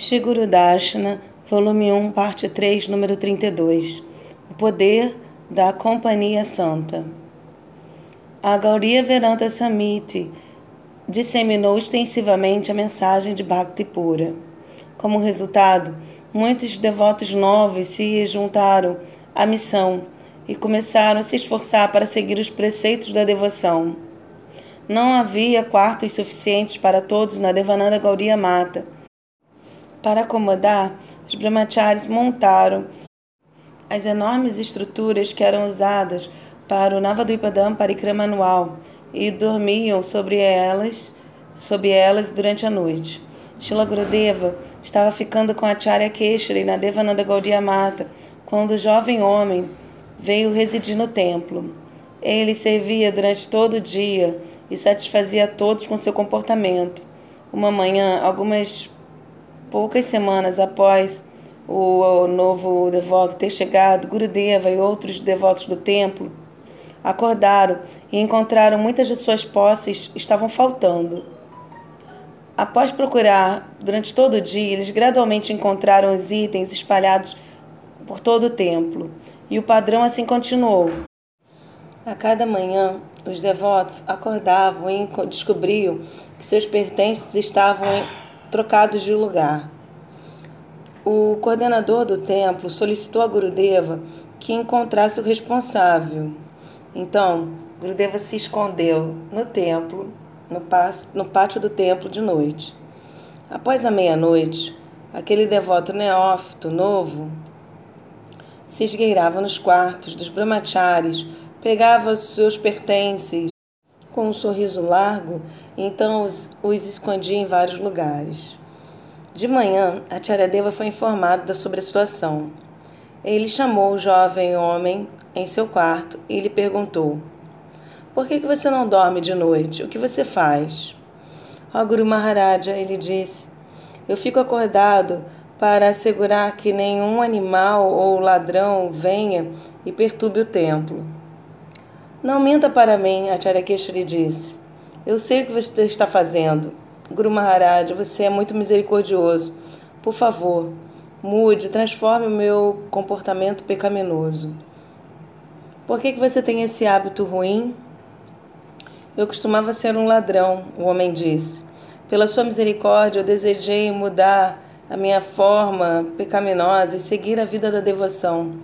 Shiguru Darshana, volume 1, parte 3, número 32. O poder da Companhia Santa. A Gauriya Vedanta Samiti disseminou extensivamente a mensagem de Bhakti pura. Como resultado, muitos devotos novos se juntaram à missão e começaram a se esforçar para seguir os preceitos da devoção. Não havia quartos suficientes para todos na Devananda Gauriya Mata para acomodar, os brahmacharis montaram as enormes estruturas que eram usadas para o Navadvipadam Parikrama anual e dormiam sobre elas, sob elas durante a noite. Shila Gurudeva estava ficando com Acharya Keshari na Devananda Gaudiya Mata quando o jovem homem veio residir no templo. Ele servia durante todo o dia e satisfazia a todos com seu comportamento. Uma manhã, algumas Poucas semanas após o novo devoto ter chegado, Gurudeva e outros devotos do templo acordaram e encontraram muitas de suas posses estavam faltando. Após procurar durante todo o dia, eles gradualmente encontraram os itens espalhados por todo o templo, e o padrão assim continuou. A cada manhã, os devotos acordavam e descobriam que seus pertences estavam em trocados de lugar. O coordenador do templo solicitou a Gurudeva que encontrasse o responsável. Então, Gurudeva se escondeu no templo, no, pátio do templo de noite. Após a meia-noite, aquele devoto neófito novo se esgueirava nos quartos dos brahmacharis, pegava seus pertences com um sorriso largo então os, os escondia em vários lugares. De manhã, a Charadeva foi informada sobre a situação. Ele chamou o jovem homem em seu quarto e lhe perguntou: Por que, que você não dorme de noite? O que você faz? Ó Guru Maharaja, ele disse: Eu fico acordado para assegurar que nenhum animal ou ladrão venha e perturbe o templo. Não minta para mim, Acharya lhe disse. Eu sei o que você está fazendo. Guru Maharaj, você é muito misericordioso. Por favor, mude, transforme o meu comportamento pecaminoso. Por que, que você tem esse hábito ruim? Eu costumava ser um ladrão, o homem disse. Pela sua misericórdia, eu desejei mudar a minha forma pecaminosa e seguir a vida da devoção.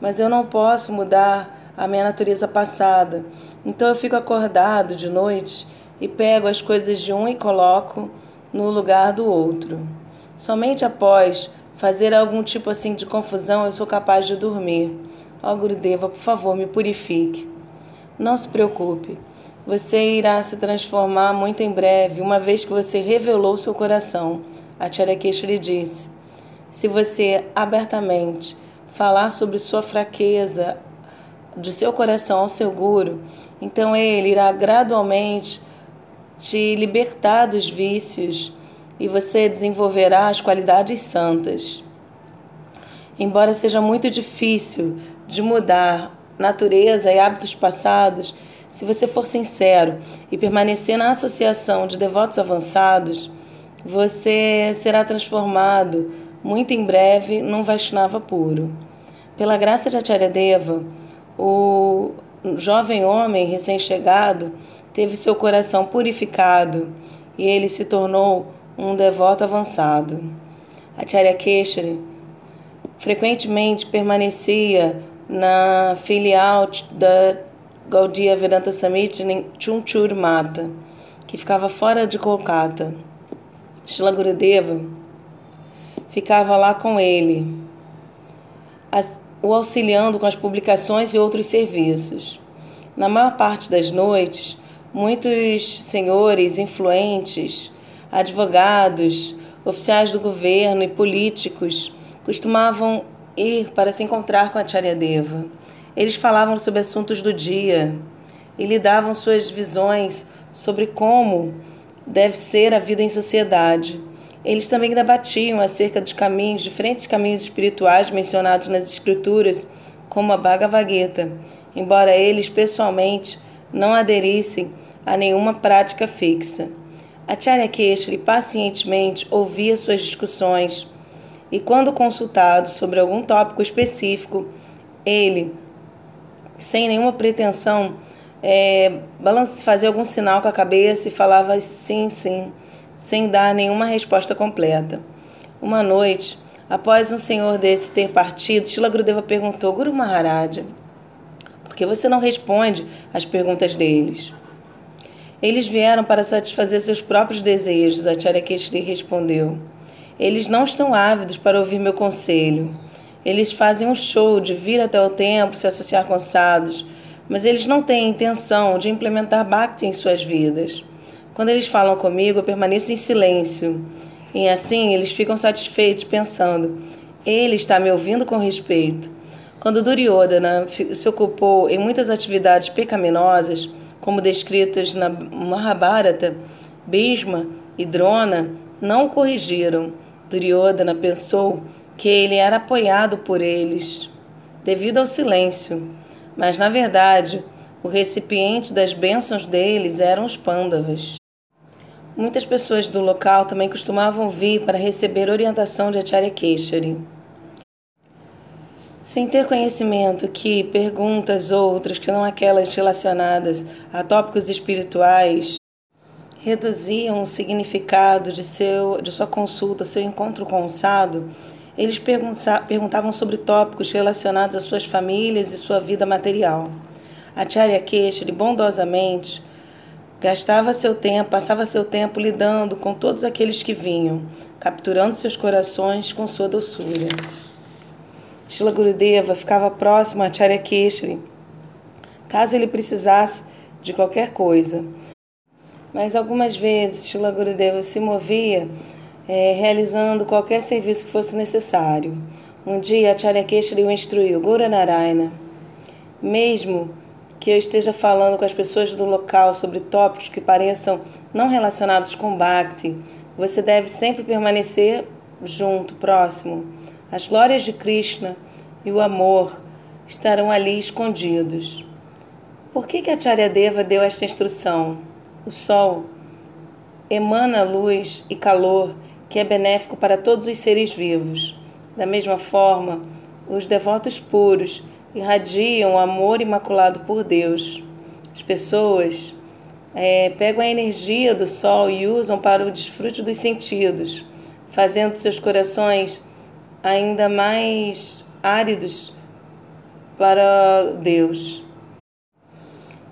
Mas eu não posso mudar a minha natureza passada. Então eu fico acordado de noite e pego as coisas de um e coloco no lugar do outro. Somente após fazer algum tipo assim de confusão eu sou capaz de dormir. Ó oh, Gurudeva, por favor, me purifique. Não se preocupe. Você irá se transformar muito em breve, uma vez que você revelou seu coração. A Charakesha lhe disse: Se você abertamente falar sobre sua fraqueza, de seu coração ao seu guru, então ele irá gradualmente te libertar dos vícios e você desenvolverá as qualidades santas. Embora seja muito difícil de mudar natureza e hábitos passados, se você for sincero e permanecer na associação de devotos avançados, você será transformado muito em breve num Vaishnava puro. Pela graça de Acharya Deva, o jovem homem recém-chegado teve seu coração purificado e ele se tornou um devoto avançado. Acharya Keshari frequentemente permanecia na filial da Gaudiya Vedanta Samiti em Chunchur Mata, que ficava fora de Kolkata. Shila Gurudeva ficava lá com ele. O auxiliando com as publicações e outros serviços. Na maior parte das noites, muitos senhores influentes, advogados, oficiais do governo e políticos costumavam ir para se encontrar com a Charyadeva. Eles falavam sobre assuntos do dia e lhe davam suas visões sobre como deve ser a vida em sociedade. Eles também debatiam acerca dos caminhos, diferentes caminhos espirituais mencionados nas Escrituras, como a Bhagavad Gita, embora eles pessoalmente não aderissem a nenhuma prática fixa. Acharya Keshri pacientemente ouvia suas discussões e, quando consultado sobre algum tópico específico, ele, sem nenhuma pretensão, é, fazia algum sinal com a cabeça e falava sim, sim, sem dar nenhuma resposta completa. Uma noite, após um senhor desse ter partido, Shila Grudeva perguntou: Guru Maharaja, por que você não responde às perguntas deles? Eles vieram para satisfazer seus próprios desejos, Acharya Keshri respondeu. Eles não estão ávidos para ouvir meu conselho. Eles fazem um show de vir até o templo se associar com sadhus, mas eles não têm intenção de implementar bhakti em suas vidas. Quando eles falam comigo, eu permaneço em silêncio. E assim eles ficam satisfeitos, pensando: ele está me ouvindo com respeito. Quando Duryodhana se ocupou em muitas atividades pecaminosas, como descritas na Mahabharata, Bhisma e Drona não o corrigiram. Duryodhana pensou que ele era apoiado por eles devido ao silêncio, mas na verdade o recipiente das bênçãos deles eram os Pandavas. Muitas pessoas do local também costumavam vir para receber orientação de Acharya Keshari. Sem ter conhecimento que perguntas outras que não aquelas relacionadas a tópicos espirituais reduziam o significado de, seu, de sua consulta, seu encontro com o sado, eles perguntavam sobre tópicos relacionados às suas famílias e sua vida material. Acharya Keshari bondosamente gastava seu tempo, passava seu tempo lidando com todos aqueles que vinham, capturando seus corações com sua doçura. Shila Gurudeva ficava próximo a Acharya Keshri, caso ele precisasse de qualquer coisa. Mas algumas vezes Shila Gurudeva se movia é, realizando qualquer serviço que fosse necessário. Um dia Acharya Keshri o instruiu, Guru Narayana, mesmo que eu esteja falando com as pessoas do local sobre tópicos que pareçam não relacionados com Bhakti, você deve sempre permanecer junto, próximo as glórias de Krishna e o amor estarão ali escondidos. Por que, que a Charyadeva deu esta instrução? O sol emana luz e calor que é benéfico para todos os seres vivos. Da mesma forma, os devotos puros irradiam amor imaculado por Deus. As pessoas é, pegam a energia do sol e usam para o desfrute dos sentidos, fazendo seus corações ainda mais áridos para Deus.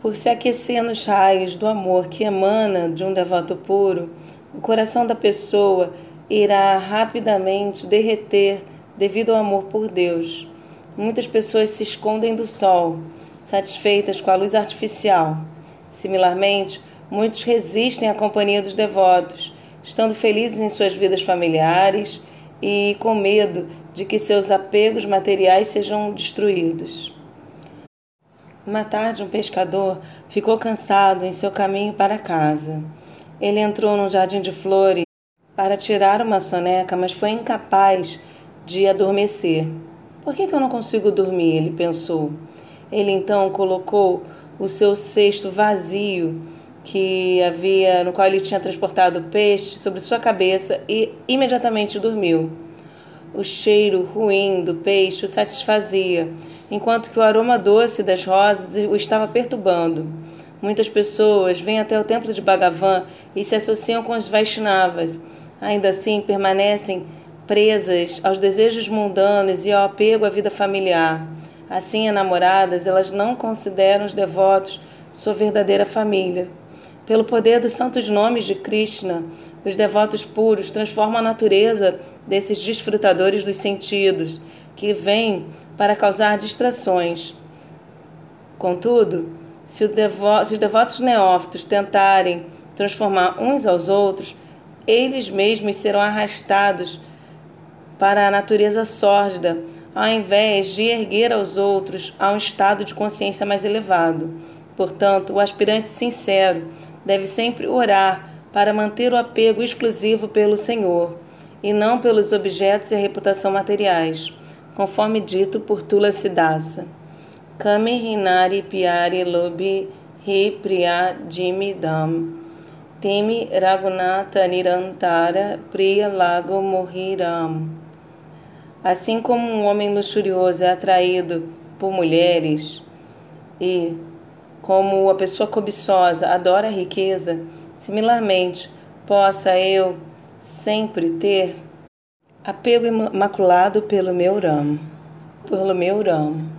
Por se aquecer nos raios do amor que emana de um devoto puro, o coração da pessoa irá rapidamente derreter devido ao amor por Deus. Muitas pessoas se escondem do sol, satisfeitas com a luz artificial. Similarmente, muitos resistem à companhia dos devotos, estando felizes em suas vidas familiares e com medo de que seus apegos materiais sejam destruídos. Uma tarde, um pescador ficou cansado em seu caminho para casa. Ele entrou num jardim de flores para tirar uma soneca, mas foi incapaz de adormecer. Por que, que eu não consigo dormir? Ele pensou. Ele então colocou o seu cesto vazio que havia, no qual ele tinha transportado peixe, sobre sua cabeça e imediatamente dormiu. O cheiro ruim do peixe o satisfazia, enquanto que o aroma doce das rosas o estava perturbando. Muitas pessoas vêm até o templo de Bhagavan e se associam com os Vaishnavas. Ainda assim, permanecem presas aos desejos mundanos e ao apego à vida familiar. Assim, enamoradas, elas não consideram os devotos sua verdadeira família. Pelo poder dos santos nomes de Krishna, os devotos puros transformam a natureza desses desfrutadores dos sentidos, que vêm para causar distrações. Contudo, se, devo se os devotos neófitos tentarem transformar uns aos outros, eles mesmos serão arrastados para a natureza sórdida, ao invés de erguer aos outros a um estado de consciência mais elevado. Portanto, o aspirante sincero deve sempre orar para manter o apego exclusivo pelo Senhor e não pelos objetos e reputação materiais, conforme dito por Tulasidasa. Kami Hinari Piari Lobi Hi Priya Jimidam. Temi Raghunatha Nirantara Priya Lago Mohriram. Assim como um homem luxurioso é atraído por mulheres e como a pessoa cobiçosa adora a riqueza, similarmente possa eu sempre ter apego imaculado pelo meu ramo, pelo meu ramo.